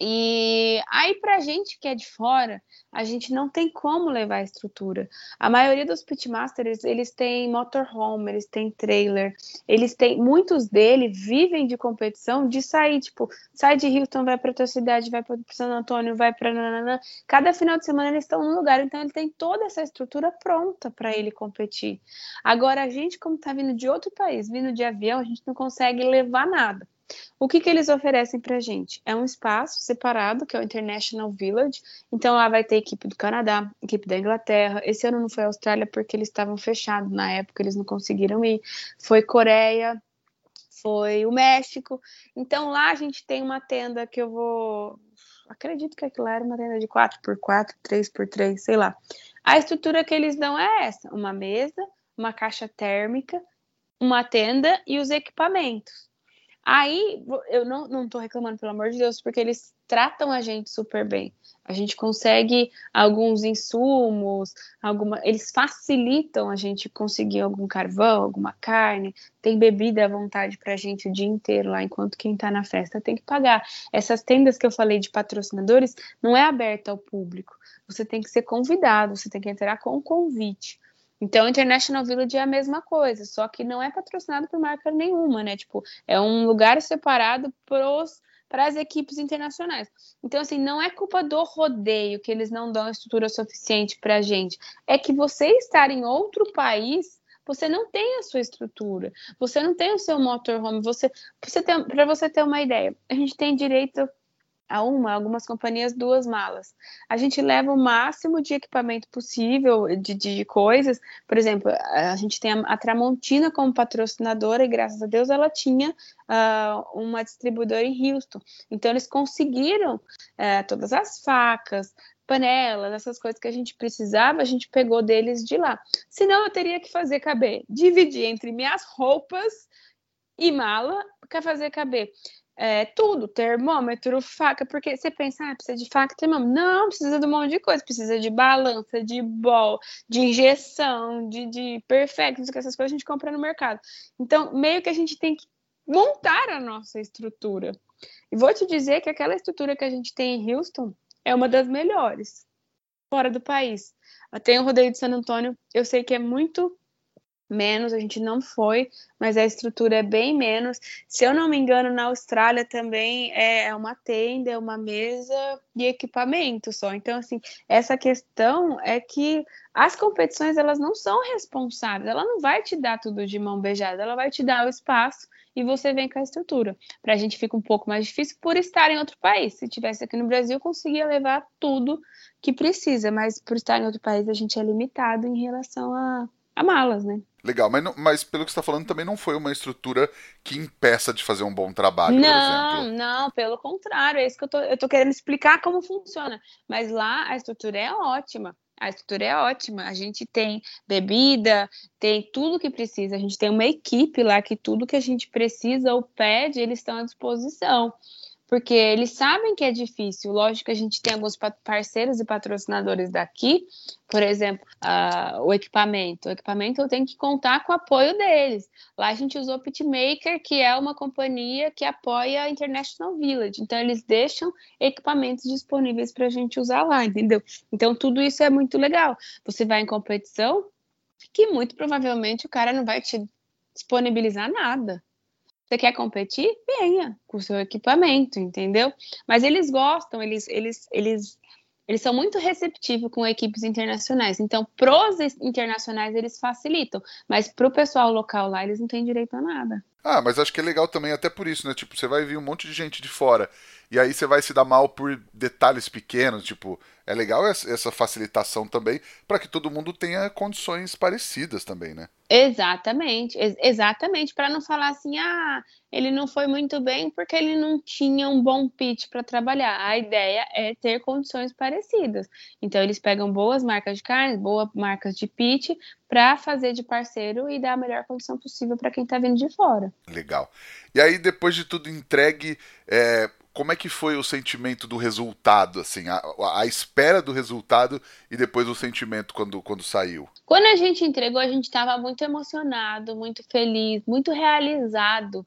E aí, para a gente que é de fora, a gente não tem como levar a estrutura. A maioria dos pitmasters, eles têm motorhome, eles têm trailer, eles têm, muitos deles vivem de competição, de sair, tipo, sai de Houston, vai para outra cidade, vai para San Antônio, vai para cada final de semana eles estão num lugar, então ele tem toda essa estrutura pronta para ele competir. Agora, a gente, como está vindo de outro país, vindo de avião, a gente não consegue levar nada. O que, que eles oferecem para a gente? É um espaço separado, que é o International Village. Então lá vai ter equipe do Canadá, equipe da Inglaterra. Esse ano não foi a Austrália porque eles estavam fechados na época, eles não conseguiram ir. Foi Coreia, foi o México. Então lá a gente tem uma tenda que eu vou. Acredito que aquilo era uma tenda de 4x4, 3x3, sei lá. A estrutura que eles dão é essa: uma mesa, uma caixa térmica, uma tenda e os equipamentos. Aí eu não, não tô reclamando, pelo amor de Deus, porque eles tratam a gente super bem. A gente consegue alguns insumos, alguma, eles facilitam a gente conseguir algum carvão, alguma carne, tem bebida à vontade para a gente o dia inteiro lá, enquanto quem está na festa tem que pagar. Essas tendas que eu falei de patrocinadores não é aberta ao público. Você tem que ser convidado, você tem que entrar com um convite. Então, International Village é a mesma coisa, só que não é patrocinado por marca nenhuma, né? Tipo, é um lugar separado para as equipes internacionais. Então, assim, não é culpa do rodeio que eles não dão estrutura suficiente para a gente. É que você estar em outro país, você não tem a sua estrutura, você não tem o seu motorhome. Você, para você ter uma ideia, a gente tem direito a uma, algumas companhias, duas malas. A gente leva o máximo de equipamento possível, de, de coisas. Por exemplo, a gente tem a, a, Tramontina como patrocinadora e graças a Deus ela tinha uh, uma distribuidora em Houston. Então eles conseguiram uh, todas as facas, panelas, essas coisas que a gente precisava, a gente pegou deles de lá. Senão eu teria que fazer caber, dividir entre minhas roupas e mala para fazer caber é, tudo, termômetro, faca, porque você pensa, ah, precisa de faca, termômetro. Não, precisa de um monte de coisa, precisa de balança, de bol, de injeção, de, de perfect, essas coisas a gente compra no mercado. Então, meio que a gente tem que montar a nossa estrutura. E vou te dizer que aquela estrutura que a gente tem em Houston é uma das melhores fora do país. Tem o rodeio de San Antônio, eu sei que é muito menos, a gente não foi, mas a estrutura é bem menos. Se eu não me engano, na Austrália também é, é uma tenda, é uma mesa e equipamento só. Então, assim, essa questão é que as competições elas não são responsáveis, ela não vai te dar tudo de mão beijada, ela vai te dar o espaço e você vem com a estrutura. Para a gente fica um pouco mais difícil por estar em outro país. Se tivesse aqui no Brasil, conseguia levar tudo que precisa, mas por estar em outro país a gente é limitado em relação a, a malas, né? Legal, mas, não, mas pelo que você está falando, também não foi uma estrutura que impeça de fazer um bom trabalho, não, Não, pelo contrário, é isso que eu tô, eu tô querendo explicar como funciona. Mas lá a estrutura é ótima. A estrutura é ótima. A gente tem bebida, tem tudo que precisa. A gente tem uma equipe lá que tudo que a gente precisa ou pede, eles estão à disposição porque eles sabem que é difícil. Lógico que a gente tem alguns parceiros e patrocinadores daqui, por exemplo, uh, o equipamento. O equipamento eu tenho que contar com o apoio deles. Lá a gente usou Pitmaker, que é uma companhia que apoia a International Village. Então, eles deixam equipamentos disponíveis para a gente usar lá, entendeu? Então, tudo isso é muito legal. Você vai em competição, que muito provavelmente o cara não vai te disponibilizar nada. Você quer competir? Venha com o seu equipamento, entendeu? Mas eles gostam, eles, eles, eles, eles são muito receptivos com equipes internacionais. Então, pros internacionais, eles facilitam. Mas pro pessoal local lá, eles não têm direito a nada. Ah, mas acho que é legal também, até por isso, né? Tipo, você vai vir um monte de gente de fora. E aí você vai se dar mal por detalhes pequenos, tipo, é legal essa facilitação também para que todo mundo tenha condições parecidas também, né? Exatamente, ex exatamente, para não falar assim, ah, ele não foi muito bem porque ele não tinha um bom pitch para trabalhar. A ideia é ter condições parecidas. Então eles pegam boas marcas de carne, boas marcas de pitch para fazer de parceiro e dar a melhor condição possível para quem está vindo de fora. Legal. E aí depois de tudo entregue, é, como é que foi o sentimento do resultado, assim, a, a, espera do resultado e depois o sentimento quando, quando saiu? Quando a gente entregou, a gente estava muito emocionado, muito feliz, muito realizado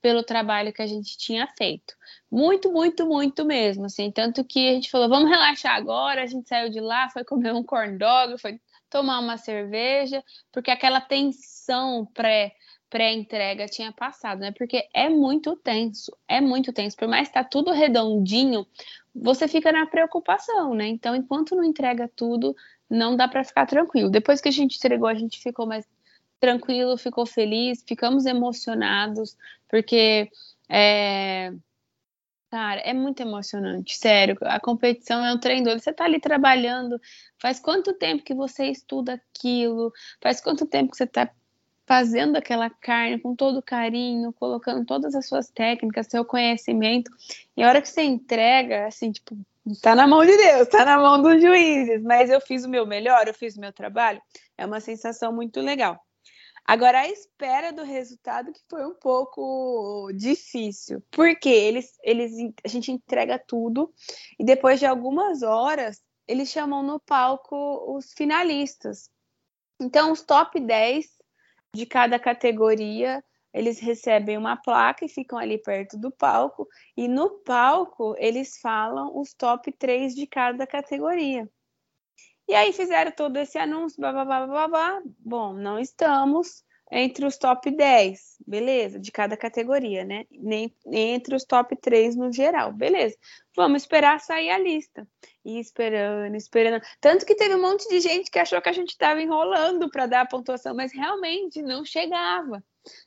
pelo trabalho que a gente tinha feito. Muito, muito, muito mesmo, assim, tanto que a gente falou, vamos relaxar agora, a gente saiu de lá, foi comer um corn dog, foi tomar uma cerveja, porque aquela tensão pré pré-entrega tinha passado, né? Porque é muito tenso, é muito tenso. Por mais que tá tudo redondinho, você fica na preocupação, né? Então, enquanto não entrega tudo, não dá para ficar tranquilo. Depois que a gente entregou, a gente ficou mais tranquilo, ficou feliz, ficamos emocionados, porque é, Cara, é muito emocionante, sério. A competição é um trem doido. Você tá ali trabalhando, faz quanto tempo que você estuda aquilo? Faz quanto tempo que você tá fazendo aquela carne com todo carinho, colocando todas as suas técnicas, seu conhecimento, e a hora que você entrega, assim, tipo, tá na mão de Deus, tá na mão dos juízes, mas eu fiz o meu melhor, eu fiz o meu trabalho, é uma sensação muito legal. Agora, a espera do resultado que foi um pouco difícil, porque eles, eles, a gente entrega tudo e depois de algumas horas, eles chamam no palco os finalistas. Então, os top 10 de cada categoria, eles recebem uma placa e ficam ali perto do palco, e no palco eles falam os top 3 de cada categoria. E aí fizeram todo esse anúncio, blá, blá, blá, blá, blá. Bom, não estamos entre os top 10, beleza, de cada categoria, né? Nem, entre os top 3 no geral, beleza. Vamos esperar sair a lista. E esperando, esperando. Tanto que teve um monte de gente que achou que a gente estava enrolando para dar a pontuação, mas realmente não chegava.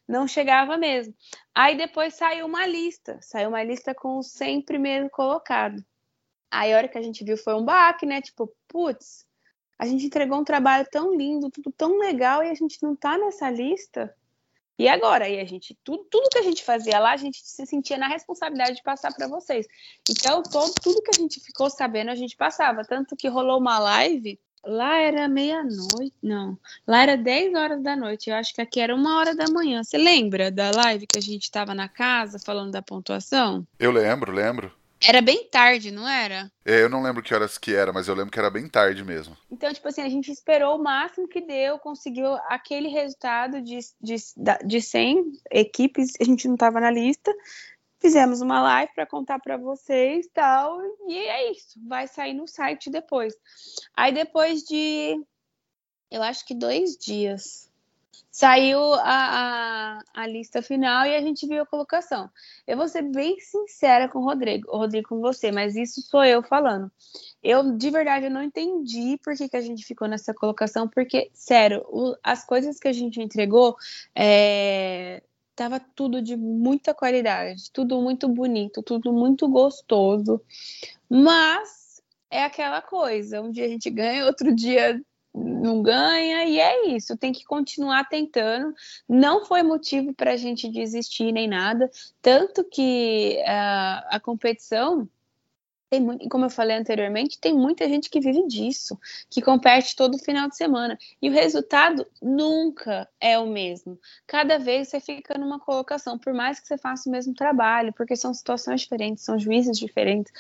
Não chegava mesmo. Aí depois saiu uma lista, saiu uma lista com os 100 primeiros colocados. Aí a hora que a gente viu foi um baque, né? Tipo, putz, a gente entregou um trabalho tão lindo, tudo tão legal e a gente não tá nessa lista. E agora? E a gente, tudo, tudo que a gente fazia lá, a gente se sentia na responsabilidade de passar para vocês. Então, todo, tudo que a gente ficou sabendo, a gente passava. Tanto que rolou uma live, lá era meia-noite, não, lá era 10 horas da noite, eu acho que aqui era uma hora da manhã. Você lembra da live que a gente estava na casa falando da pontuação? Eu lembro, lembro. Era bem tarde, não era? É, eu não lembro que horas que era, mas eu lembro que era bem tarde mesmo. Então, tipo assim, a gente esperou o máximo que deu, conseguiu aquele resultado de, de, de 100 equipes, a gente não estava na lista. Fizemos uma live para contar para vocês tal, e é isso. Vai sair no site depois. Aí, depois de, eu acho que dois dias, saiu a, a, a, lista final e a gente viu a colocação. Eu vou ser bem sincera com o Rodrigo, Rodrigo com você, mas isso sou eu falando. Eu, de verdade, eu não entendi por que, que a gente ficou nessa colocação, porque, sério, o, as coisas que a gente entregou, é, tava tudo de muita qualidade, tudo muito bonito, tudo muito gostoso, mas é aquela coisa, um dia a gente ganha, outro dia não ganha, e é isso, tem que continuar tentando. Não foi motivo para a gente desistir nem nada, tanto que uh, a competição. Tem muito, como eu falei anteriormente, tem muita gente que vive disso, que compete todo final de semana. E o resultado nunca é o mesmo. Cada vez você fica numa colocação, por mais que você faça o mesmo trabalho, porque são situações diferentes, são juízes diferentes,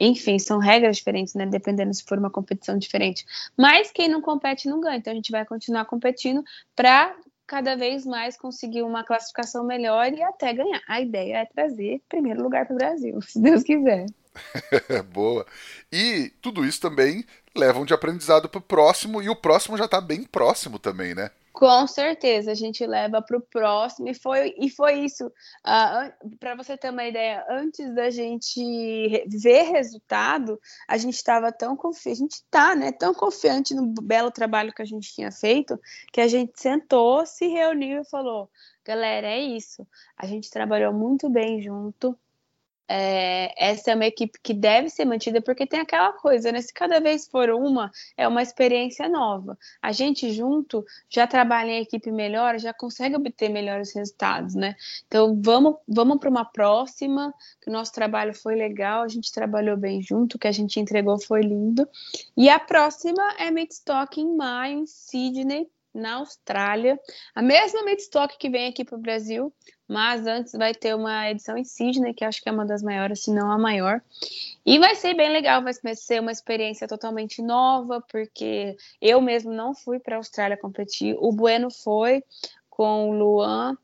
enfim, são regras diferentes, né? Dependendo se for uma competição diferente. Mas quem não compete não ganha. Então a gente vai continuar competindo para cada vez mais conseguir uma classificação melhor e até ganhar. A ideia é trazer primeiro lugar para o Brasil, se Deus quiser. Boa. E tudo isso também leva um de aprendizado para o próximo, e o próximo já está bem próximo também, né? Com certeza, a gente leva para o próximo, e foi, e foi isso. Ah, para você ter uma ideia, antes da gente ver resultado, a gente estava tão confiante, a gente está né, tão confiante no belo trabalho que a gente tinha feito, que a gente sentou, se reuniu e falou: galera, é isso. A gente trabalhou muito bem junto, é, essa é uma equipe que deve ser mantida porque tem aquela coisa, né? Se cada vez for uma, é uma experiência nova. A gente junto já trabalha em equipe melhor, já consegue obter melhores resultados, né? Então vamos, vamos para uma próxima, que o nosso trabalho foi legal, a gente trabalhou bem junto, o que a gente entregou foi lindo. E a próxima é Midstock em maio, em Sydney, na Austrália. A mesma Midstock que vem aqui para o Brasil, mas antes vai ter uma edição em Sydney, que acho que é uma das maiores, se não a maior. E vai ser bem legal, vai ser uma experiência totalmente nova, porque eu mesmo não fui para a Austrália competir. O Bueno foi com o Luan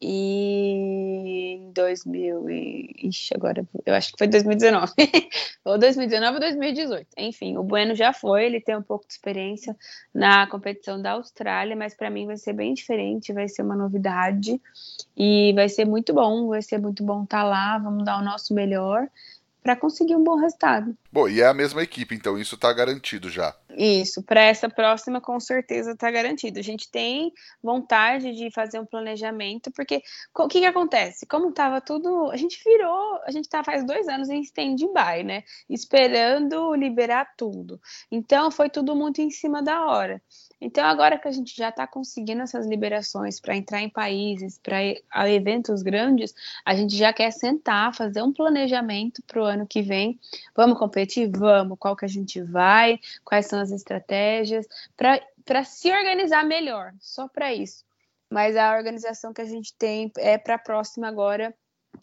e em 2000 e... Ixi, agora eu acho que foi 2019 ou 2019 ou 2018 enfim, o Bueno já foi, ele tem um pouco de experiência na competição da Austrália mas para mim vai ser bem diferente, vai ser uma novidade. E vai ser muito bom, vai ser muito bom estar tá lá, vamos dar o nosso melhor para conseguir um bom resultado. Bom, e é a mesma equipe, então isso está garantido já. Isso, para essa próxima com certeza está garantido. A gente tem vontade de fazer um planejamento, porque o que, que acontece? Como estava tudo, a gente virou, a gente está faz dois anos em stand-by, né? Esperando liberar tudo. Então foi tudo muito em cima da hora. Então, agora que a gente já está conseguindo essas liberações para entrar em países, para eventos grandes, a gente já quer sentar, fazer um planejamento para o ano que vem. Vamos competir? Vamos. Qual que a gente vai? Quais são as estratégias? Para se organizar melhor, só para isso. Mas a organização que a gente tem é para a próxima agora,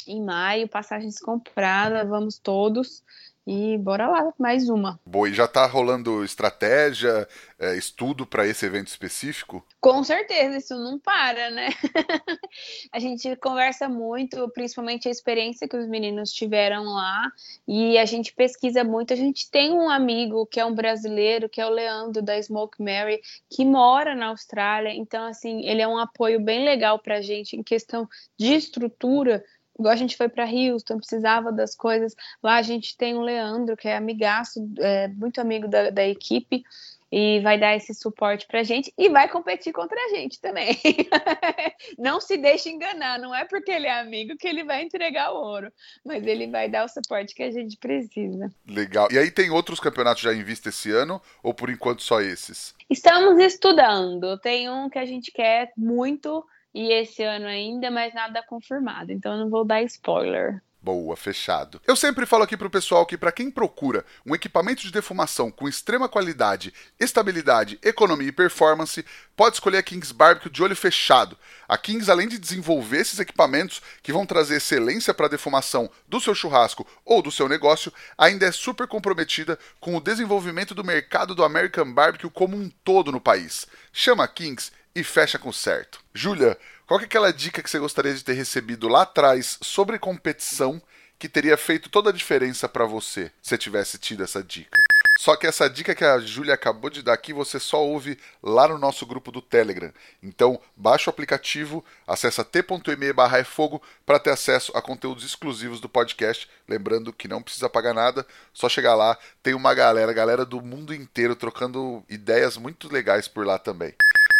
em maio, passagens compradas, vamos todos. E bora lá, mais uma. Boa, e já tá rolando estratégia, é, estudo para esse evento específico? Com certeza, isso não para, né? a gente conversa muito, principalmente a experiência que os meninos tiveram lá, e a gente pesquisa muito. A gente tem um amigo que é um brasileiro, que é o Leandro da Smoke Mary, que mora na Austrália, então, assim, ele é um apoio bem legal pra gente em questão de estrutura igual a gente foi para Houston, precisava das coisas. Lá a gente tem o Leandro, que é amigaço, é, muito amigo da, da equipe, e vai dar esse suporte para a gente e vai competir contra a gente também. não se deixe enganar, não é porque ele é amigo que ele vai entregar o ouro, mas ele vai dar o suporte que a gente precisa. Legal. E aí tem outros campeonatos já em vista esse ano ou por enquanto só esses? Estamos estudando. Tem um que a gente quer muito e esse ano ainda, mas nada confirmado. Então eu não vou dar spoiler. Boa, fechado. Eu sempre falo aqui pro pessoal que para quem procura um equipamento de defumação com extrema qualidade, estabilidade, economia e performance, pode escolher a Kings Barbecue de olho fechado. A Kings, além de desenvolver esses equipamentos que vão trazer excelência para a defumação do seu churrasco ou do seu negócio, ainda é super comprometida com o desenvolvimento do mercado do American Barbecue como um todo no país. Chama a Kings e fecha com certo. Júlia, qual é aquela dica que você gostaria de ter recebido lá atrás sobre competição que teria feito toda a diferença para você se tivesse tido essa dica? Só que essa dica que a Júlia acabou de dar aqui, você só ouve lá no nosso grupo do Telegram. Então, baixa o aplicativo, acessa t.me barra é fogo para ter acesso a conteúdos exclusivos do podcast. Lembrando que não precisa pagar nada, só chegar lá, tem uma galera, galera do mundo inteiro trocando ideias muito legais por lá também.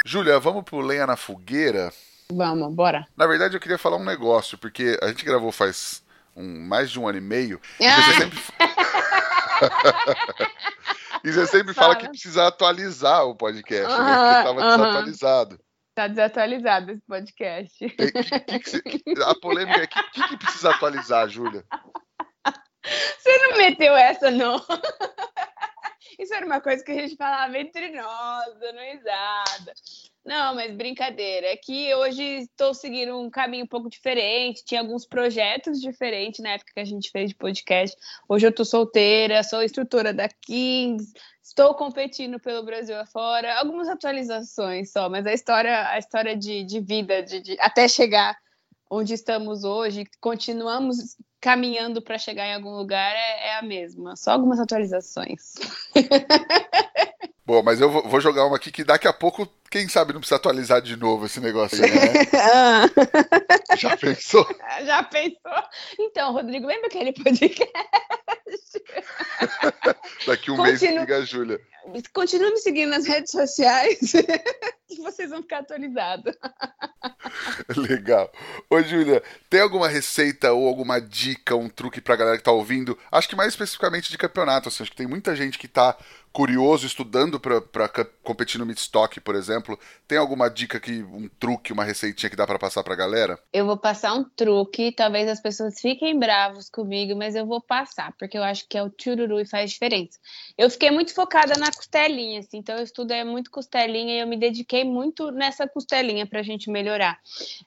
Júlia, vamos pro Lenha na Fogueira? Vamos, bora. Na verdade, eu queria falar um negócio, porque a gente gravou faz um, mais de um ano e meio. E você ah. sempre, e você sempre fala. fala que precisa atualizar o podcast, uh -huh, né? Porque estava uh -huh. desatualizado. Tá desatualizado esse podcast. Que, que, que, a polêmica é o que, que precisa atualizar, Júlia? Você não meteu essa, não. Isso era uma coisa que a gente falava entre nós, dando risada. Não, mas brincadeira. É que hoje estou seguindo um caminho um pouco diferente. Tinha alguns projetos diferentes na época que a gente fez de podcast. Hoje eu estou solteira, sou instrutora da Kings, estou competindo pelo Brasil afora. Algumas atualizações só, mas a história, a história de, de vida, de, de até chegar onde estamos hoje, continuamos caminhando para chegar em algum lugar, é, é a mesma. Só algumas atualizações. Bom, mas eu vou jogar uma aqui que daqui a pouco, quem sabe, não precisa atualizar de novo esse negócio aí, né? Já pensou? Já pensou? Então, Rodrigo, lembra aquele podcast? daqui um Continu... mês liga a Júlia. Continue me seguindo nas redes sociais que vocês vão ficar atualizados. Legal. Ô, Júlia, tem alguma receita ou alguma dica, um truque pra galera que tá ouvindo? Acho que mais especificamente de campeonato, assim, acho que tem muita gente que tá curioso, estudando para competir no Midstock, por exemplo, tem alguma dica que um truque, uma receitinha que dá para passar para a galera? Eu vou passar um truque, talvez as pessoas fiquem bravos comigo, mas eu vou passar, porque eu acho que é o chururu e faz diferença. Eu fiquei muito focada na costelinha, assim, então eu estudei muito costelinha e eu me dediquei muito nessa costelinha para a gente melhorar.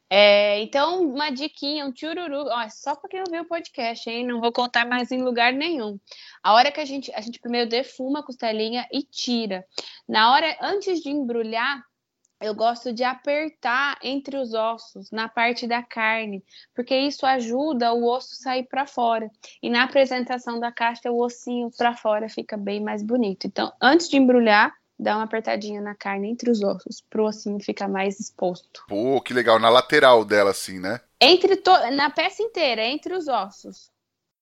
É, então, uma diquinha, um chururu, ó, só para quem ouviu o podcast, hein? Não vou contar mais em lugar nenhum. A hora que a gente, a gente primeiro defuma a costelinha e tira. Na hora, antes de embrulhar, eu gosto de apertar entre os ossos, na parte da carne, porque isso ajuda o osso sair para fora. E na apresentação da caixa, o ossinho para fora fica bem mais bonito. Então, antes de embrulhar, dá uma apertadinha na carne entre os ossos, pro ossinho ficar mais exposto. Pô, que legal, na lateral dela assim, né? Entre to... na peça inteira, entre os ossos.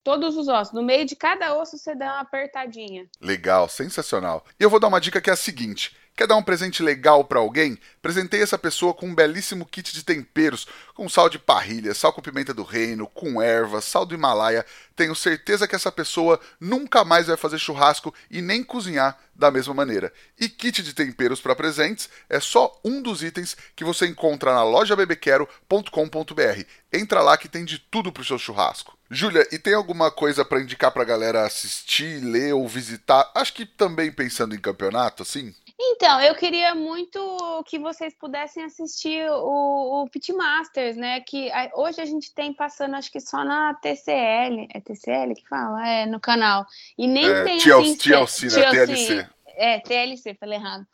Todos os ossos. No meio de cada osso você dá uma apertadinha. Legal, sensacional. E eu vou dar uma dica que é a seguinte: Quer dar um presente legal para alguém? Presenteie essa pessoa com um belíssimo kit de temperos, com sal de parrilha, sal com pimenta do reino, com ervas, sal do Himalaia. Tenho certeza que essa pessoa nunca mais vai fazer churrasco e nem cozinhar da mesma maneira. E kit de temperos para presentes é só um dos itens que você encontra na loja bebequero.com.br. Entra lá que tem de tudo pro seu churrasco. Júlia, e tem alguma coisa para indicar pra galera assistir, ler ou visitar? Acho que também pensando em campeonato, assim? Então, eu queria muito que vocês pudessem assistir o, o Pitmasters, né? Que a, hoje a gente tem passando, acho que só na TCL. É TCL que fala? É, no canal. E nem é, tem. TLC, assim, TLC, né? TLC. É, TLC, falei errado.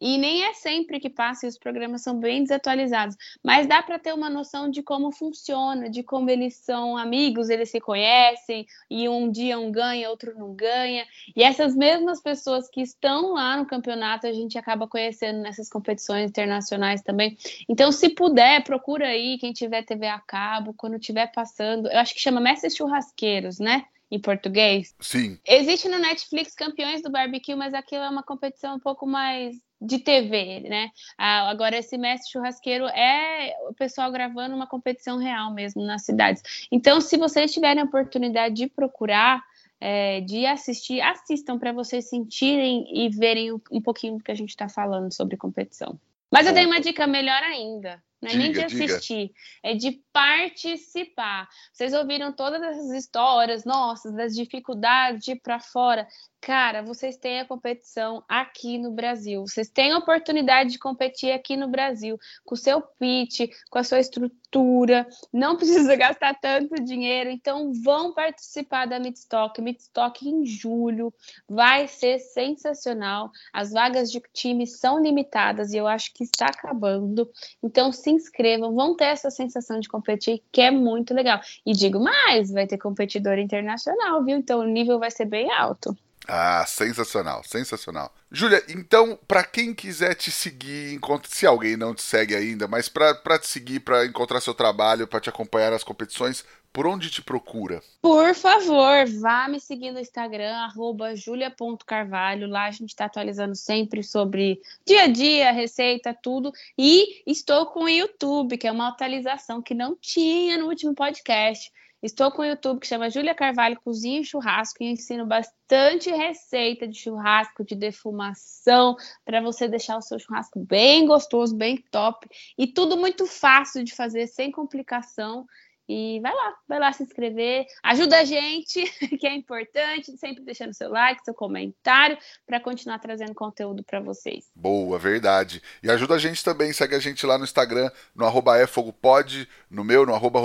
E nem é sempre que passa, e os programas são bem desatualizados. Mas dá para ter uma noção de como funciona, de como eles são amigos, eles se conhecem, e um dia um ganha, outro não ganha. E essas mesmas pessoas que estão lá no campeonato, a gente acaba conhecendo nessas competições internacionais também. Então, se puder, procura aí, quem tiver TV a cabo, quando estiver passando. Eu acho que chama Mestres Churrasqueiros, né? Em português. Sim. Existe no Netflix Campeões do Barbecue, mas aquilo é uma competição um pouco mais de TV, né? Ah, agora, esse mestre churrasqueiro é o pessoal gravando uma competição real mesmo nas cidades. Então, se vocês tiverem a oportunidade de procurar, é, de assistir, assistam para vocês sentirem e verem um pouquinho do que a gente está falando sobre competição. Mas eu dei uma dica melhor ainda. Não é diga, nem de assistir, diga. é de participar. Vocês ouviram todas essas histórias nossas, das dificuldades de ir para fora. Cara, vocês têm a competição aqui no Brasil. Vocês têm a oportunidade de competir aqui no Brasil, com o seu pitch, com a sua estrutura. Não precisa gastar tanto dinheiro. Então, vão participar da Midstock. Midstock em julho. Vai ser sensacional. As vagas de time são limitadas e eu acho que está acabando. Então, se inscrevam. Vão ter essa sensação de competir, que é muito legal. E digo mais, vai ter competidor internacional, viu? Então, o nível vai ser bem alto. Ah, sensacional, sensacional. Júlia, então, para quem quiser te seguir, se alguém não te segue ainda, mas para te seguir, para encontrar seu trabalho, para te acompanhar nas competições, por onde te procura? Por favor, vá me seguir no Instagram, julia.carvalho. Lá a gente está atualizando sempre sobre dia a dia, receita, tudo. E estou com o YouTube, que é uma atualização que não tinha no último podcast. Estou com o YouTube que chama Júlia Carvalho Cozinha e Churrasco e ensino bastante receita de churrasco, de defumação, para você deixar o seu churrasco bem gostoso, bem top e tudo muito fácil de fazer, sem complicação. E vai lá, vai lá se inscrever, ajuda a gente, que é importante, sempre deixando seu like, seu comentário, para continuar trazendo conteúdo para vocês. Boa, verdade. E ajuda a gente também, segue a gente lá no Instagram, no arroba efogopod, no meu, no arroba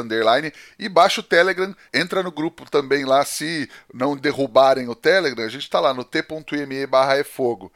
underline, e baixa o Telegram, entra no grupo também lá, se não derrubarem o Telegram, a gente está lá no t.me barra efogo.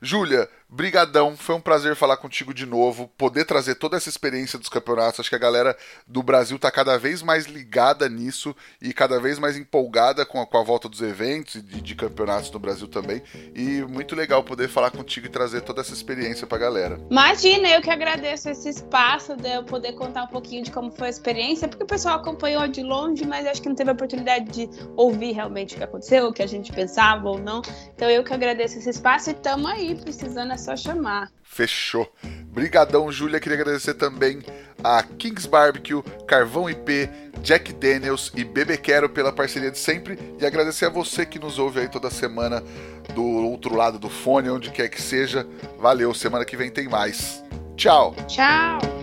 Júlia, brigadão, foi um prazer falar contigo de novo, poder trazer toda essa experiência dos campeonatos. Acho que a galera do Brasil está cada vez mais ligada nisso e cada vez mais empolgada com a, com a volta dos eventos e de, de, campeonatos no Brasil também. E muito legal poder falar contigo e trazer toda essa experiência para a galera. Imagina, eu que agradeço esse espaço de eu poder contar um pouquinho de como foi a experiência, porque o pessoal acompanhou de longe, mas acho que não teve a oportunidade de ouvir realmente o que aconteceu, o que a gente pensava ou não. Então eu que agradeço esse espaço e estamos aí precisando é só chamar. Fechou. Brigadão, Júlia. Queria agradecer também a Kings Barbecue, Carvão IP, Jack Daniels e Bebê Quero pela parceria de sempre. E agradecer a você que nos ouve aí toda semana do outro lado do fone, onde quer que seja. Valeu, semana que vem tem mais. Tchau. Tchau.